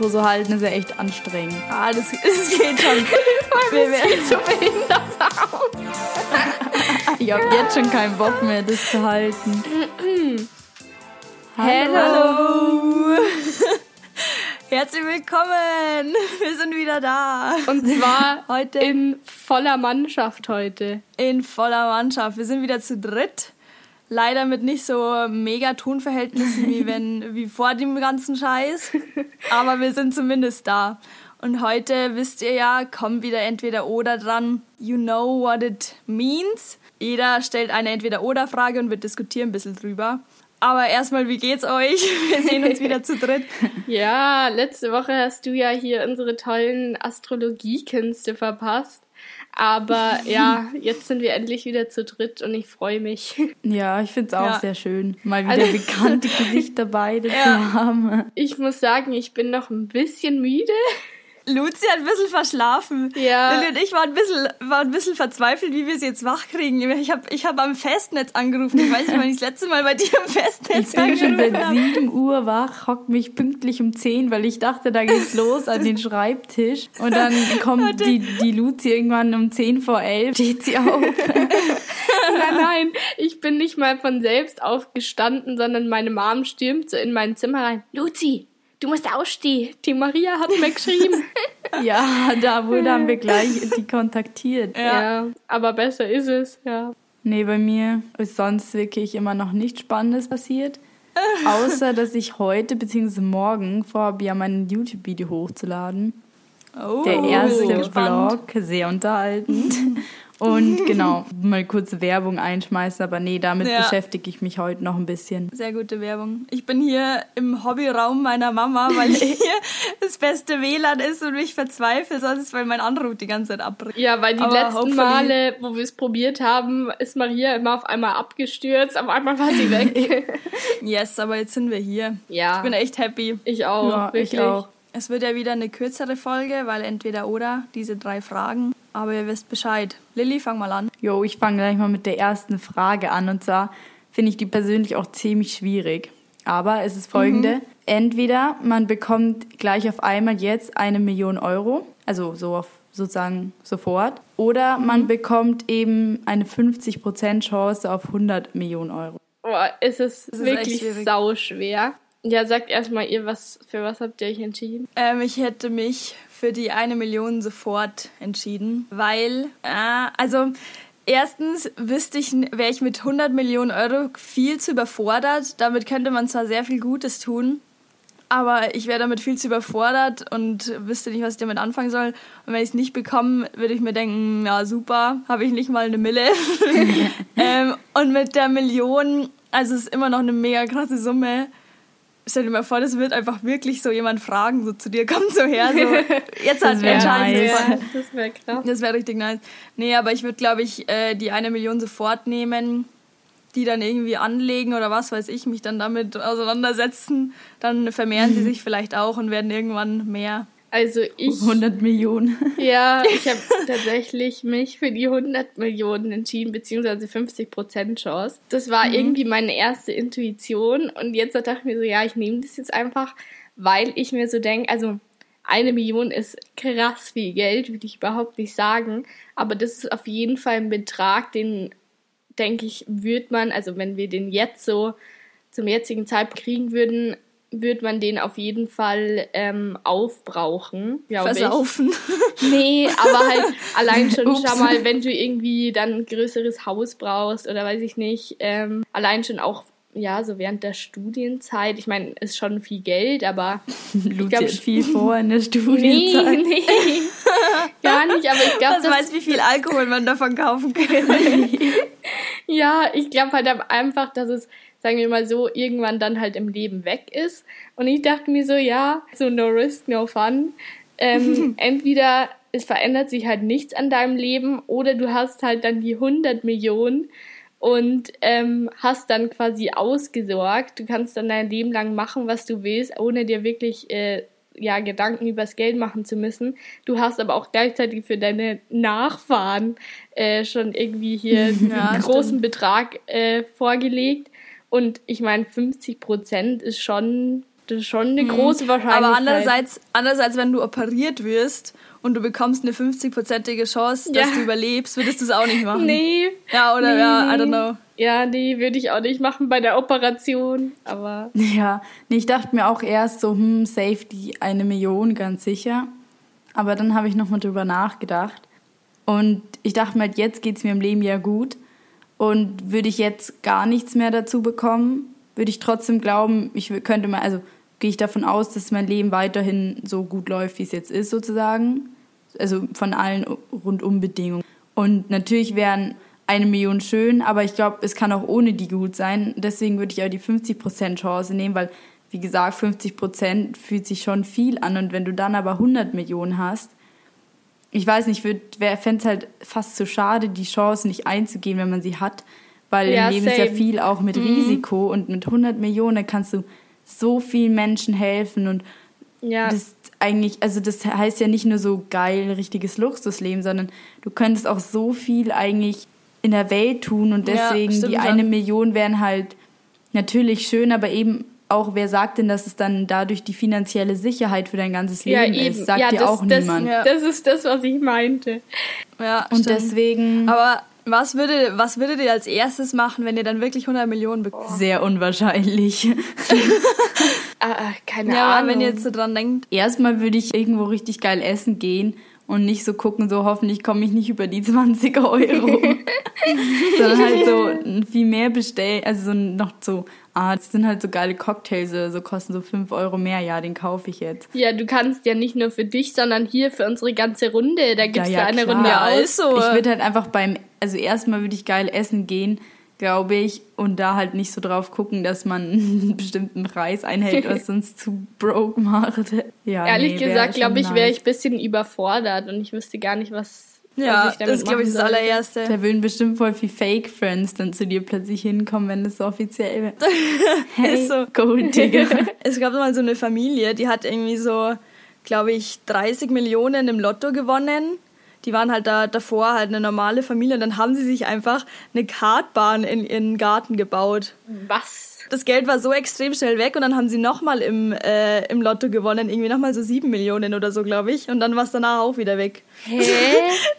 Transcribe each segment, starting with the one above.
So halten, ist ja echt anstrengend. Ah, das, das geht schon. Wir werden so behindert aus. ich habe jetzt schon keinen Bock mehr, das zu halten. Hallo. Herzlich willkommen. Wir sind wieder da. Und zwar heute in voller Mannschaft heute. In voller Mannschaft. Wir sind wieder zu dritt. Leider mit nicht so mega Tonverhältnissen wie wenn wie vor dem ganzen Scheiß, aber wir sind zumindest da. Und heute wisst ihr ja, kommt wieder entweder oder dran. You know what it means. Jeder stellt eine entweder oder Frage und wir diskutieren ein bisschen drüber. Aber erstmal, wie geht's euch? Wir sehen uns wieder zu dritt. Ja, letzte Woche hast du ja hier unsere tollen Astrologiekünste verpasst. Aber ja, jetzt sind wir endlich wieder zu dritt und ich freue mich. Ja, ich finde es auch ja. sehr schön, mal wieder also, bekannte Gesichter beide ja. zu haben. Ich muss sagen, ich bin noch ein bisschen müde. Luzi hat ein bisschen verschlafen. Ja. Lilly und ich waren ein bisschen, waren ein bisschen verzweifelt, wie wir sie jetzt wach kriegen. Ich habe ich hab am Festnetz angerufen. Ich weiß nicht, wann ich das letzte Mal bei dir am Festnetz ich bin schon seit 7 Uhr wach, hock mich pünktlich um 10, weil ich dachte, da geht's los an den Schreibtisch. Und dann kommt die, die Luzi irgendwann um 10 vor 11, steht sie auf. nein, nein, ich bin nicht mal von selbst aufgestanden, sondern meine Mom stürmt so in mein Zimmer rein. Luzi, du musst ausstehen. Die Maria hat mir geschrieben. ja, da wurde haben wir gleich die kontaktiert. Ja. ja, aber besser ist es, ja. Nee, bei mir ist sonst wirklich immer noch nichts Spannendes passiert. Außer, dass ich heute bzw. morgen vorhabe, ja mein YouTube-Video hochzuladen. Oh, Der erste Vlog, sehr unterhaltend. Und genau, mal kurz Werbung einschmeißen, aber nee, damit ja. beschäftige ich mich heute noch ein bisschen. Sehr gute Werbung. Ich bin hier im Hobbyraum meiner Mama, weil hier das beste WLAN ist und mich verzweifle, sonst weil mein Anruf die ganze Zeit abbricht. Ja, weil die aber letzten Male, wo wir es probiert haben, ist Maria immer auf einmal abgestürzt, auf einmal war sie weg. yes, aber jetzt sind wir hier. Ja. Ich bin echt happy. Ich auch. Ja, ich auch. Es wird ja wieder eine kürzere Folge, weil entweder oder diese drei Fragen. Aber ihr wisst Bescheid. Lilly, fang mal an. Jo, ich fange gleich mal mit der ersten Frage an. Und zwar finde ich die persönlich auch ziemlich schwierig. Aber es ist folgende. Mhm. Entweder man bekommt gleich auf einmal jetzt eine Million Euro, also so auf sozusagen sofort, oder mhm. man bekommt eben eine 50% Chance auf 100 Millionen Euro. Boah, ist es ist wirklich sau schwer. Ja, sagt erstmal ihr, was, für was habt ihr euch entschieden? Ähm, ich hätte mich für die eine Million sofort entschieden, weil, äh, also erstens wüsste ich, wäre ich mit 100 Millionen Euro viel zu überfordert. Damit könnte man zwar sehr viel Gutes tun, aber ich wäre damit viel zu überfordert und wüsste nicht, was ich damit anfangen soll. Und wenn ich es nicht bekomme, würde ich mir denken, ja super, habe ich nicht mal eine Mille. ähm, und mit der Million, also es ist immer noch eine mega krasse Summe stell dir mal vor, das wird einfach wirklich so jemand fragen, so zu dir, komm so her, so, jetzt hat wir nice. Das wäre krass. Das wäre richtig nice. Nee, aber ich würde, glaube ich, äh, die eine Million sofort nehmen, die dann irgendwie anlegen oder was weiß ich, mich dann damit auseinandersetzen. Dann vermehren sie sich vielleicht auch und werden irgendwann mehr. Also ich. 100 Millionen. Ja, ich habe tatsächlich mich für die 100 Millionen entschieden, beziehungsweise 50 Prozent Chance. Das war mhm. irgendwie meine erste Intuition und jetzt dachte ich mir so, ja, ich nehme das jetzt einfach, weil ich mir so denke, also eine Million ist krass viel Geld, würde ich überhaupt nicht sagen, aber das ist auf jeden Fall ein Betrag, den denke ich, würde man, also wenn wir den jetzt so zum jetzigen Zeitpunkt kriegen würden, wird man den auf jeden Fall ähm, aufbrauchen. Versaufen. Ich. Nee, aber halt allein schon, Ups. schau mal, wenn du irgendwie dann ein größeres Haus brauchst oder weiß ich nicht, ähm, allein schon auch ja, so während der Studienzeit. Ich meine, ist schon viel Geld, aber ich glaube viel vor in der Studienzeit. Nee, nee. Gar nicht, aber ich glaube, das weiß, wie viel Alkohol man davon kaufen kann. Ja, ich glaube halt einfach, dass es sagen wir mal so, irgendwann dann halt im Leben weg ist. Und ich dachte mir so, ja, so no risk, no fun. Ähm, entweder es verändert sich halt nichts an deinem Leben oder du hast halt dann die 100 Millionen und ähm, hast dann quasi ausgesorgt. Du kannst dann dein Leben lang machen, was du willst, ohne dir wirklich äh, ja, Gedanken übers Geld machen zu müssen. Du hast aber auch gleichzeitig für deine Nachfahren äh, schon irgendwie hier ja, einen großen stimmt. Betrag äh, vorgelegt. Und ich meine, 50 Prozent ist schon Das ist schon eine mhm. große Wahrscheinlichkeit. Aber andererseits, andererseits, wenn du operiert wirst und du bekommst eine 50-prozentige Chance, dass ja. du überlebst, würdest du es auch nicht machen. Nee. Ja, oder nee. ja, I don't know. Ja, nee, würde ich auch nicht machen bei der Operation, aber... Ja, nee, ich dachte mir auch erst so, hm, Safety eine Million, ganz sicher. Aber dann habe ich nochmal drüber nachgedacht. Und ich dachte mir halt, jetzt geht es mir im Leben ja gut. Und würde ich jetzt gar nichts mehr dazu bekommen, würde ich trotzdem glauben, ich könnte mal, also gehe ich davon aus, dass mein Leben weiterhin so gut läuft, wie es jetzt ist, sozusagen. Also von allen Rundumbedingungen. Und natürlich wären eine Million schön, aber ich glaube, es kann auch ohne die gut sein. Deswegen würde ich auch die 50% Chance nehmen, weil, wie gesagt, 50% fühlt sich schon viel an. Und wenn du dann aber 100 Millionen hast, ich weiß nicht, ich fände es halt fast zu so schade, die Chance nicht einzugehen, wenn man sie hat. Weil ja, im Leben same. ist ja viel auch mit mhm. Risiko und mit 100 Millionen kannst du so vielen Menschen helfen und ja. das eigentlich, also das heißt ja nicht nur so geil, richtiges Luxusleben, sondern du könntest auch so viel eigentlich in der Welt tun und deswegen ja, die eine Million wären halt natürlich schön, aber eben auch, wer sagt denn, dass es dann dadurch die finanzielle Sicherheit für dein ganzes Leben ja, ist? Sagt ja, dir das, auch das, niemand. Das ist das, was ich meinte. Ja, und stimmt. deswegen. Aber was, würde, was würdet ihr als erstes machen, wenn ihr dann wirklich 100 Millionen bekommt? Sehr unwahrscheinlich. ah, ah, keine ja, Ahnung. wenn ihr jetzt so dran denkt. Erstmal würde ich irgendwo richtig geil essen gehen und nicht so gucken, so hoffentlich komme ich nicht über die 20 Euro. Sondern halt so viel mehr bestellen, also so noch so, ah, das sind halt so geile Cocktails oder so, kosten so 5 Euro mehr, ja, den kaufe ich jetzt. Ja, du kannst ja nicht nur für dich, sondern hier für unsere ganze Runde, da gibt's ja, ja, da eine klar. Runde also. Ich würde halt einfach beim, also erstmal würde ich geil essen gehen, glaube ich, und da halt nicht so drauf gucken, dass man einen bestimmten Preis einhält, was sonst zu broke macht. Ja, Ehrlich nee, gesagt, glaube ich, wäre ich ein bisschen überfordert und ich wüsste gar nicht, was. Ja, was das glaube ich das allererste. Da würden bestimmt voll viel Fake-Friends dann zu dir plötzlich hinkommen, wenn das so offiziell wäre. hey, ist so. Gold, Digga. es gab mal so eine Familie, die hat irgendwie so, glaube ich, 30 Millionen im Lotto gewonnen die waren halt da davor halt eine normale Familie und dann haben sie sich einfach eine Kartbahn in ihren Garten gebaut. Was? Das Geld war so extrem schnell weg und dann haben sie nochmal im, äh, im Lotto gewonnen, irgendwie nochmal so sieben Millionen oder so, glaube ich. Und dann war es danach auch wieder weg. Hä?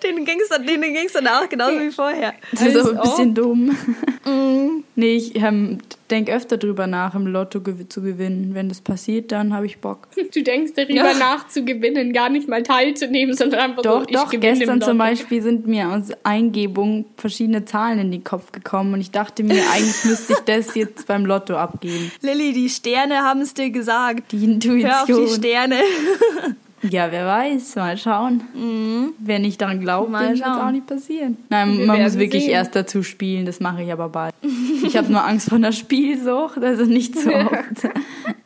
denen ging es denen ging's danach genauso wie vorher. Das ist aber ein bisschen dumm. Mm. Nee, ich ähm, denke öfter drüber nach, im Lotto gew zu gewinnen. Wenn das passiert, dann habe ich Bock. Du denkst darüber ja. nach zu gewinnen, gar nicht mal teilzunehmen, sondern einfach doch, so, doch, gestern zum Beispiel sind mir aus Eingebung verschiedene Zahlen in den Kopf gekommen und ich dachte mir, eigentlich müsste ich das jetzt beim Lotto abgeben. Lilly, die Sterne haben es dir gesagt. Die Intuition. Hör auf die Sterne. Ja, wer weiß, mal schauen. Mhm. Wer nicht daran glaubt, mal wird auch nicht passieren. Nein, wir man muss wirklich sehen. erst dazu spielen, das mache ich aber bald. ich habe nur Angst vor einer Spielsucht, also nicht so oft.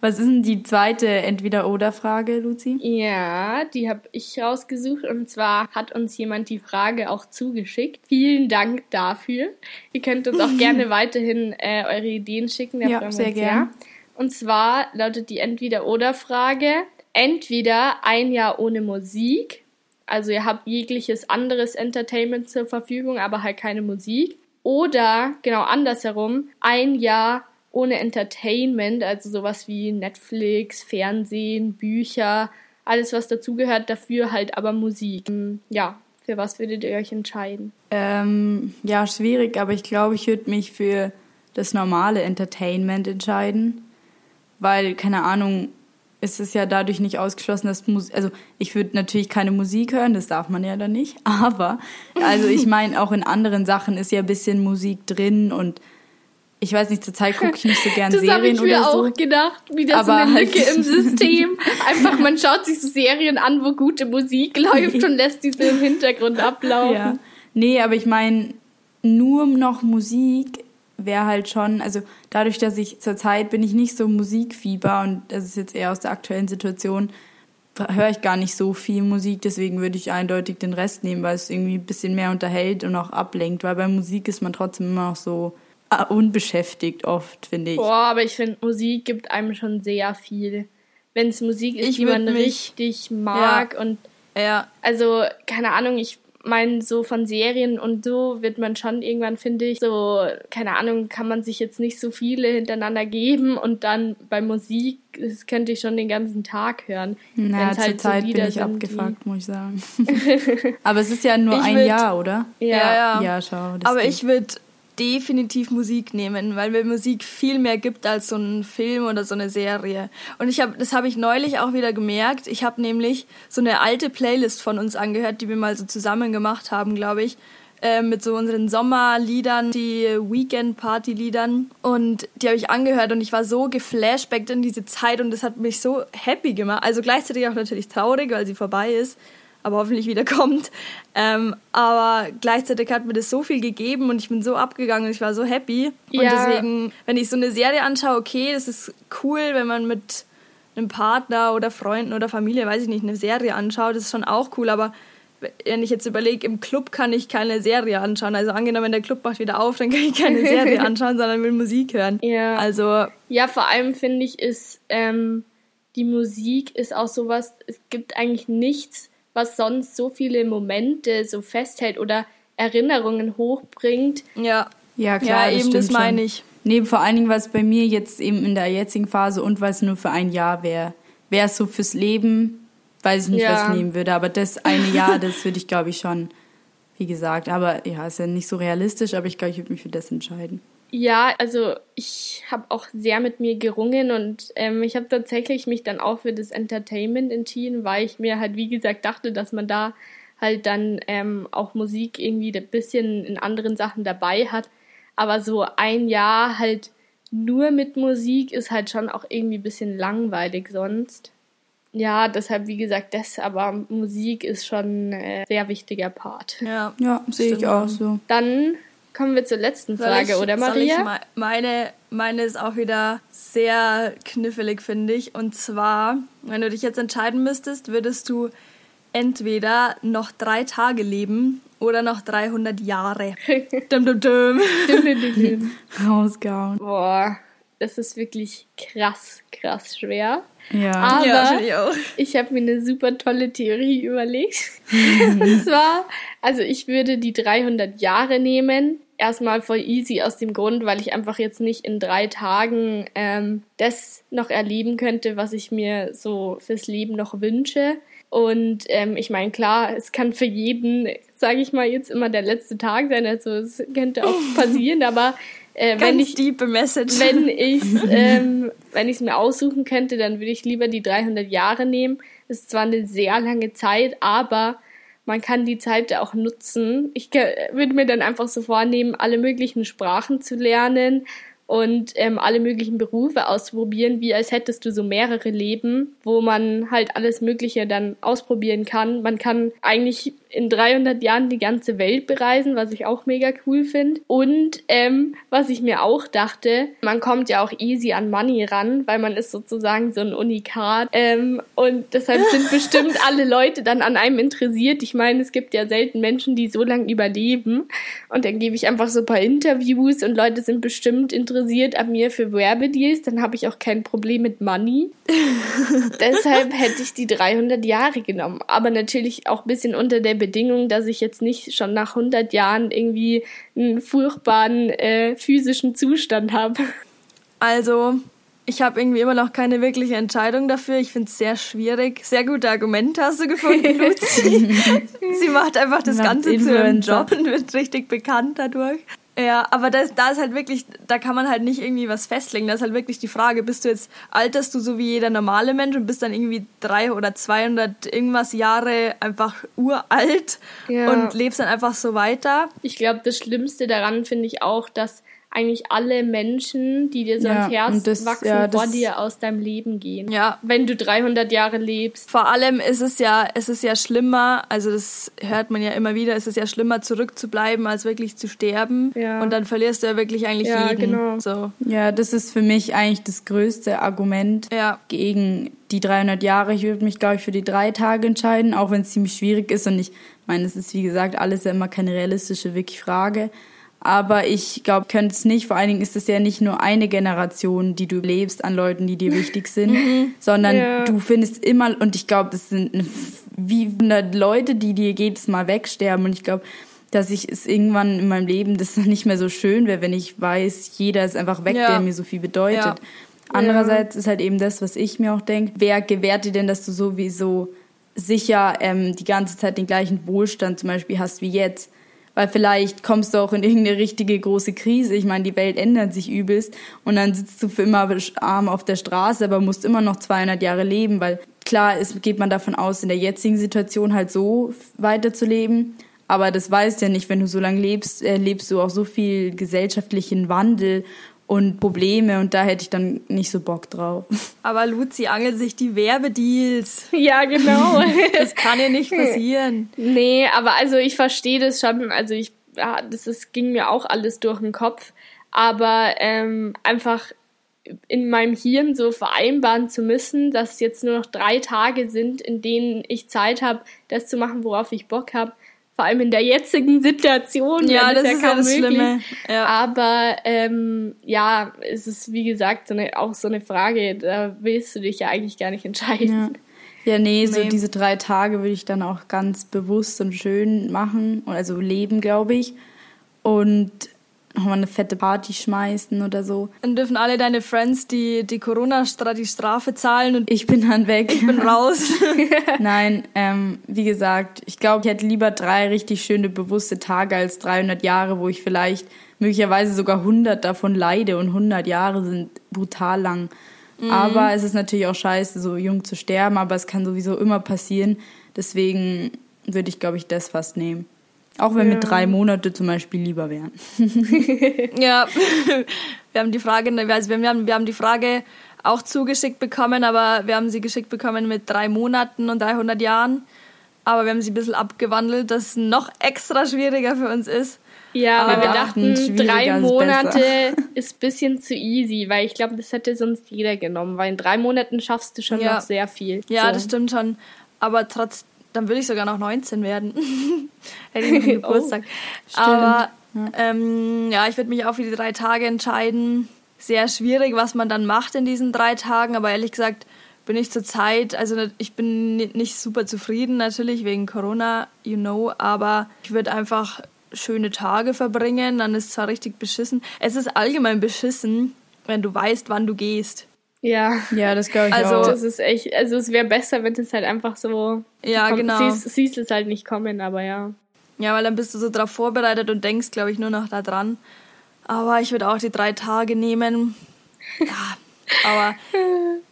Was ist denn die zweite Entweder-Oder-Frage, Luzi? Ja, die habe ich rausgesucht und zwar hat uns jemand die Frage auch zugeschickt. Vielen Dank dafür. Ihr könnt uns auch gerne weiterhin äh, eure Ideen schicken. Ja, sehr gerne. Und zwar lautet die Entweder-Oder-Frage entweder ein Jahr ohne Musik, also ihr habt jegliches anderes Entertainment zur Verfügung, aber halt keine Musik, oder genau andersherum, ein Jahr ohne Entertainment, also sowas wie Netflix, Fernsehen, Bücher, alles was dazugehört, dafür halt aber Musik. Hm, ja, für was würdet ihr euch entscheiden? Ähm, ja, schwierig, aber ich glaube, ich würde mich für das normale Entertainment entscheiden, weil, keine Ahnung, ist es ja dadurch nicht ausgeschlossen, dass Musik, also ich würde natürlich keine Musik hören, das darf man ja dann nicht, aber also ich meine, auch in anderen Sachen ist ja ein bisschen Musik drin und ich weiß nicht, zur Zeit gucke ich nicht so gern das Serien ich mir auch gedacht, wie das aber so eine Lücke halt im System. Einfach, man schaut sich so Serien an, wo gute Musik läuft und lässt diese im Hintergrund ablaufen. Ja. Nee, aber ich meine, nur noch Musik wäre halt schon, also dadurch, dass ich zurzeit bin ich nicht so Musikfieber und das ist jetzt eher aus der aktuellen Situation, höre ich gar nicht so viel Musik, deswegen würde ich eindeutig den Rest nehmen, weil es irgendwie ein bisschen mehr unterhält und auch ablenkt, weil bei Musik ist man trotzdem immer noch so ah, unbeschäftigt oft, finde ich. Boah, aber ich finde, Musik gibt einem schon sehr viel. Wenn es Musik ist, ich die man richtig mag ja. und ja. also, keine Ahnung, ich mein, so von Serien und so wird man schon irgendwann, finde ich, so, keine Ahnung, kann man sich jetzt nicht so viele hintereinander geben und dann bei Musik, das könnte ich schon den ganzen Tag hören. Na, zur halt Zeit so bin ich abgefuckt, muss ich sagen. Aber es ist ja nur ich ein würd, Jahr, oder? Ja, ja. ja schau. Aber ich würde definitiv Musik nehmen, weil mir Musik viel mehr gibt als so ein Film oder so eine Serie. Und ich habe, das habe ich neulich auch wieder gemerkt. Ich habe nämlich so eine alte Playlist von uns angehört, die wir mal so zusammen gemacht haben, glaube ich, äh, mit so unseren Sommerliedern, die Weekend-Party-Liedern. Und die habe ich angehört und ich war so geflashbackt in diese Zeit und das hat mich so happy gemacht. Also gleichzeitig auch natürlich traurig, weil sie vorbei ist aber hoffentlich wieder kommt. Ähm, aber gleichzeitig hat mir das so viel gegeben und ich bin so abgegangen und ich war so happy. Ja. Und deswegen, wenn ich so eine Serie anschaue, okay, das ist cool, wenn man mit einem Partner oder Freunden oder Familie, weiß ich nicht, eine Serie anschaut, das ist schon auch cool, aber wenn ich jetzt überlege, im Club kann ich keine Serie anschauen. Also angenommen, der Club macht wieder auf, dann kann ich keine Serie anschauen, sondern will Musik hören. Ja. Also. Ja, vor allem finde ich, ist ähm, die Musik ist auch sowas, es gibt eigentlich nichts, was sonst so viele Momente so festhält oder Erinnerungen hochbringt. Ja, ja klar, ja, das eben das meine ich. Nee, vor allen Dingen, was bei mir jetzt eben in der jetzigen Phase und was nur für ein Jahr wäre. Wäre es so fürs Leben, weiß ich nicht, ja. was ich nehmen würde. Aber das eine Jahr, das würde ich, glaube ich, schon, wie gesagt. Aber ja, ist ja nicht so realistisch, aber ich glaube, ich würde mich für das entscheiden. Ja, also ich habe auch sehr mit mir gerungen und ähm, ich habe tatsächlich mich dann auch für das Entertainment entschieden, weil ich mir halt, wie gesagt, dachte, dass man da halt dann ähm, auch Musik irgendwie ein bisschen in anderen Sachen dabei hat. Aber so ein Jahr halt nur mit Musik ist halt schon auch irgendwie ein bisschen langweilig sonst. Ja, deshalb, wie gesagt, das, aber Musik ist schon ein äh, sehr wichtiger Part. Ja, ja sehe ich auch so. Dann Kommen wir zur letzten Frage, ich, oder Maria? meine, meine ist auch wieder sehr knifflig, finde ich. Und zwar, wenn du dich jetzt entscheiden müsstest, würdest du entweder noch drei Tage leben oder noch 300 Jahre. dum, dum, dum. Rausgehauen. Boah, das ist wirklich krass, krass schwer. Ja, aber ja, ich, auch. ich habe mir eine super tolle Theorie überlegt. Und zwar, also ich würde die 300 Jahre nehmen. Erstmal voll easy aus dem Grund, weil ich einfach jetzt nicht in drei Tagen ähm, das noch erleben könnte, was ich mir so fürs Leben noch wünsche. Und ähm, ich meine, klar, es kann für jeden, sage ich mal, jetzt immer der letzte Tag sein. Also es könnte auch passieren, aber äh, Ganz wenn ich, deep Message. Wenn ich ähm, wenn ich es mir aussuchen könnte, dann würde ich lieber die 300 Jahre nehmen. Das ist zwar eine sehr lange Zeit, aber man kann die Zeit auch nutzen. Ich würde mir dann einfach so vornehmen, alle möglichen Sprachen zu lernen, und ähm, alle möglichen Berufe auszuprobieren, wie als hättest du so mehrere Leben, wo man halt alles Mögliche dann ausprobieren kann. Man kann eigentlich in 300 Jahren die ganze Welt bereisen, was ich auch mega cool finde. Und ähm, was ich mir auch dachte, man kommt ja auch easy an Money ran, weil man ist sozusagen so ein Unikat. Ähm, und deshalb sind bestimmt alle Leute dann an einem interessiert. Ich meine, es gibt ja selten Menschen, die so lange überleben. Und dann gebe ich einfach so ein paar Interviews und Leute sind bestimmt interessiert an mir für Werbedeals, dann habe ich auch kein Problem mit Money. Deshalb hätte ich die 300 Jahre genommen. Aber natürlich auch ein bisschen unter der Bedingung, dass ich jetzt nicht schon nach 100 Jahren irgendwie einen furchtbaren äh, physischen Zustand habe. Also, ich habe irgendwie immer noch keine wirkliche Entscheidung dafür. Ich finde es sehr schwierig. Sehr gute Argumente hast du gefunden, Luzi. Sie macht einfach das Ganze zu ihrem Job und wird richtig bekannt dadurch. Ja, aber das, da ist halt wirklich, da kann man halt nicht irgendwie was festlegen. Da ist halt wirklich die Frage, bist du jetzt, alterst du so wie jeder normale Mensch und bist dann irgendwie drei oder 200 irgendwas Jahre einfach uralt ja. und lebst dann einfach so weiter? Ich glaube, das Schlimmste daran finde ich auch, dass eigentlich alle Menschen, die dir so ja, Herz das, wachsen, ja, vor dir aus deinem Leben gehen. Ja. Wenn du 300 Jahre lebst. Vor allem ist es ja, es ist ja schlimmer, also das hört man ja immer wieder, es ist ja schlimmer zurückzubleiben, als wirklich zu sterben. Ja. Und dann verlierst du ja wirklich eigentlich ja, jeden. Genau. So. Ja, das ist für mich eigentlich das größte Argument ja. gegen die 300 Jahre. Ich würde mich, glaube ich, für die drei Tage entscheiden, auch wenn es ziemlich schwierig ist. Und ich meine, es ist, wie gesagt, alles ja immer keine realistische wirklich Frage. Aber ich glaube, könnte es nicht. Vor allen Dingen ist es ja nicht nur eine Generation, die du lebst an Leuten, die dir wichtig sind, mhm. sondern ja. du findest immer, und ich glaube, es sind wie 100 Leute, die dir jedes Mal wegsterben. Und ich glaube, dass ich es irgendwann in meinem Leben das nicht mehr so schön wäre, wenn ich weiß, jeder ist einfach weg, ja. der mir so viel bedeutet. Ja. Andererseits ist halt eben das, was ich mir auch denke, wer gewährt dir denn, dass du sowieso sicher ähm, die ganze Zeit den gleichen Wohlstand zum Beispiel hast wie jetzt? Weil vielleicht kommst du auch in irgendeine richtige große Krise. Ich meine, die Welt ändert sich übelst und dann sitzt du für immer arm auf der Straße, aber musst immer noch 200 Jahre leben, weil klar ist, geht man davon aus, in der jetzigen Situation halt so weiterzuleben. Aber das weißt ja nicht, wenn du so lange lebst, erlebst du auch so viel gesellschaftlichen Wandel und Probleme und da hätte ich dann nicht so Bock drauf. Aber Luzi angelt sich die Werbedeals. Ja, genau. das kann ja nicht passieren. Nee, aber also ich verstehe das schon. Also ich, ja, das ist, ging mir auch alles durch den Kopf. Aber ähm, einfach in meinem Hirn so vereinbaren zu müssen, dass jetzt nur noch drei Tage sind, in denen ich Zeit habe, das zu machen, worauf ich Bock habe, vor allem in der jetzigen Situation. Ja, das, das ist ja kaum möglich. Ja. Aber ähm, ja, es ist wie gesagt so eine, auch so eine Frage, da willst du dich ja eigentlich gar nicht entscheiden. Ja. ja nee, nee, so diese drei Tage würde ich dann auch ganz bewusst und schön machen, also leben, glaube ich. Und nochmal eine fette Party schmeißen oder so. Dann dürfen alle deine Friends die, die Corona-Strafe zahlen und ich bin dann weg. Ich bin raus. Nein, ähm, wie gesagt, ich glaube, ich hätte lieber drei richtig schöne, bewusste Tage als 300 Jahre, wo ich vielleicht möglicherweise sogar 100 davon leide und 100 Jahre sind brutal lang. Mhm. Aber es ist natürlich auch scheiße, so jung zu sterben, aber es kann sowieso immer passieren. Deswegen würde ich, glaube ich, das fast nehmen. Auch wenn ja. mit drei Monate zum Beispiel lieber wären. ja, wir haben die Frage, also wir haben, wir haben die Frage auch zugeschickt bekommen, aber wir haben sie geschickt bekommen mit drei Monaten und 300 Jahren. Aber wir haben sie ein bisschen abgewandelt, dass es noch extra schwieriger für uns ist. Ja, aber wir dachten, drei Monate ist ein bisschen zu easy, weil ich glaube, das hätte sonst jeder genommen, weil in drei Monaten schaffst du schon ja. noch sehr viel. Ja, so. das stimmt schon. Aber trotz, dann würde ich sogar noch 19 werden. Hätte ich einen Geburtstag. oh, Aber ja, ähm, ja ich würde mich auch für die drei Tage entscheiden. Sehr schwierig, was man dann macht in diesen drei Tagen, aber ehrlich gesagt bin ich zurzeit, also ich bin nicht super zufrieden, natürlich wegen Corona, you know, aber ich würde einfach schöne Tage verbringen, dann ist es zwar richtig beschissen. Es ist allgemein beschissen, wenn du weißt, wann du gehst. Ja. Ja, das glaube ich also, auch. Das ist echt, also es wäre besser, wenn es halt einfach so. Ja, kommt, genau. Siehst, siehst es halt nicht kommen, aber ja. Ja, weil dann bist du so drauf vorbereitet und denkst, glaube ich, nur noch da dran. Aber ich würde auch die drei Tage nehmen. Ja, aber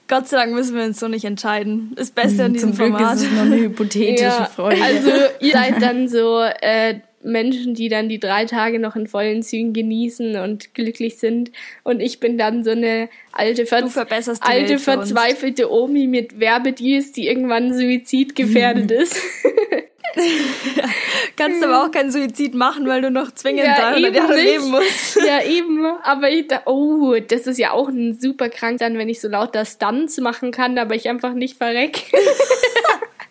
Gott sei Dank müssen wir uns so nicht entscheiden. Ist besser in diesem Zum Glück Format. ist es nur eine hypothetische ja, Freude. Also ihr seid dann so äh, Menschen, die dann die drei Tage noch in vollen Zügen genießen und glücklich sind. Und ich bin dann so eine alte, ver alte verzweifelte Omi mit Werbedeals, die irgendwann suizidgefährdet ist. Kannst aber auch keinen Suizid machen, weil du noch zwingend ja, 300 Jahre leben musst. Ja, eben. Aber ich dachte, oh, das ist ja auch ein super krank dann, wenn ich so lauter Stunts machen kann, aber ich einfach nicht verreck.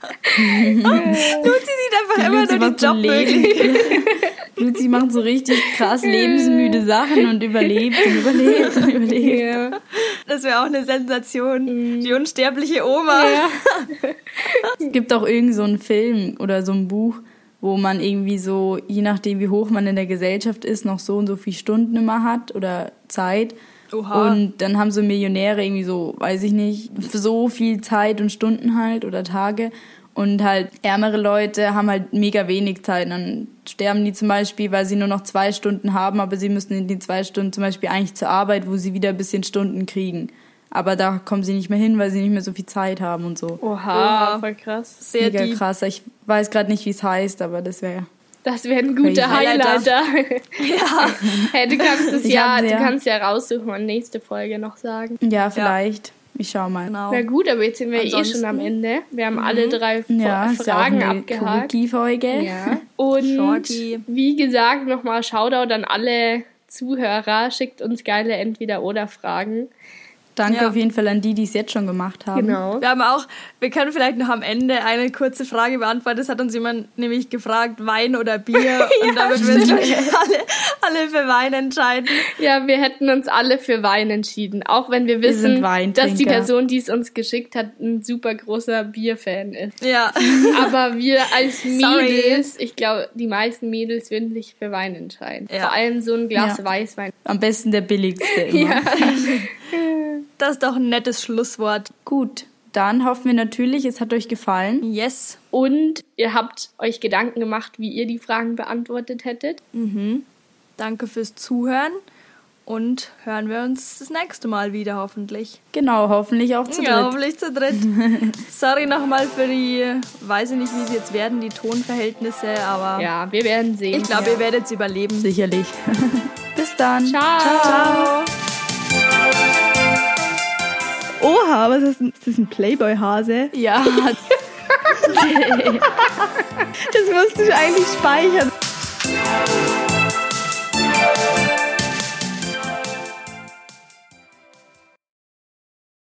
Luzi sieht einfach immer Luzi nur die Jobmöglichkeiten. Luzi macht so richtig krass lebensmüde Sachen und überlebt und überlebt und überlebt. Ja. Das wäre auch eine Sensation. Mhm. Die unsterbliche Oma. Ja. es gibt auch irgend so einen Film oder so ein Buch, wo man irgendwie so, je nachdem wie hoch man in der Gesellschaft ist, noch so und so viele Stunden immer hat oder Zeit. Oha. Und dann haben so Millionäre irgendwie so, weiß ich nicht, so viel Zeit und Stunden halt oder Tage. Und halt ärmere Leute haben halt mega wenig Zeit. Dann sterben die zum Beispiel, weil sie nur noch zwei Stunden haben, aber sie müssen in den zwei Stunden zum Beispiel eigentlich zur Arbeit, wo sie wieder ein bisschen Stunden kriegen. Aber da kommen sie nicht mehr hin, weil sie nicht mehr so viel Zeit haben und so. Oha, Oha. voll krass. Sehr mega deep. krass. Ich weiß gerade nicht, wie es heißt, aber das wäre das wäre ein guter Highlighter. ja. hey, du kannst es ja, du kannst ja raussuchen und nächste Folge noch sagen. Ja, vielleicht. Ja. Ich schau mal. Genau. Na gut, aber jetzt sind wir Ansonsten, eh schon am Ende. Wir haben mhm. alle drei ja, Fragen ja abgehakt. Folge. Ja. Und Shorty. wie gesagt, nochmal Shoutout an alle Zuhörer. Schickt uns geile Entweder-Oder-Fragen. Danke Ja. auf jeden Fall an die, die es jetzt schon gemacht haben. Genau. Wir haben auch, wir können vielleicht noch am Ende eine kurze Frage beantworten. Das hat uns jemand nämlich gefragt, Wein oder Bier. Und damit wir uns glaub ich, alle, alle für Wein entscheiden. Ja, wir hätten uns alle für Wein entschieden. Auch wenn wir wissen, Weintrinker. dass die Person, die es uns geschickt hat, ein super großer Bierfan ist. Ja. Aber wir als. Mädels, ich glaube, die meisten Mädels würden sich für Wein entscheiden. Ja. Vor allem so ein Glas Ja. Weißwein. Am besten der billigste immer. Ja. Das ist doch ein nettes Schlusswort. Gut, dann hoffen wir natürlich, es hat euch gefallen. Yes. Und ihr habt euch Gedanken gemacht, wie ihr die Fragen beantwortet hättet. Danke fürs Zuhören. Und hören wir uns das nächste Mal wieder hoffentlich. Genau, hoffentlich auch zu Ja, dritt. hoffentlich zu dritt. Sorry nochmal für die, weiß ich nicht, wie es jetzt werden, die Tonverhältnisse, aber Ja, wir werden sehen. ich glaube, ihr werdet es überleben. Sicherlich. Bis dann. Ciao. Ciao. Oha, was ist, denn- ist das ein Playboy-Hase? Ja, Das musst du eigentlich speichern.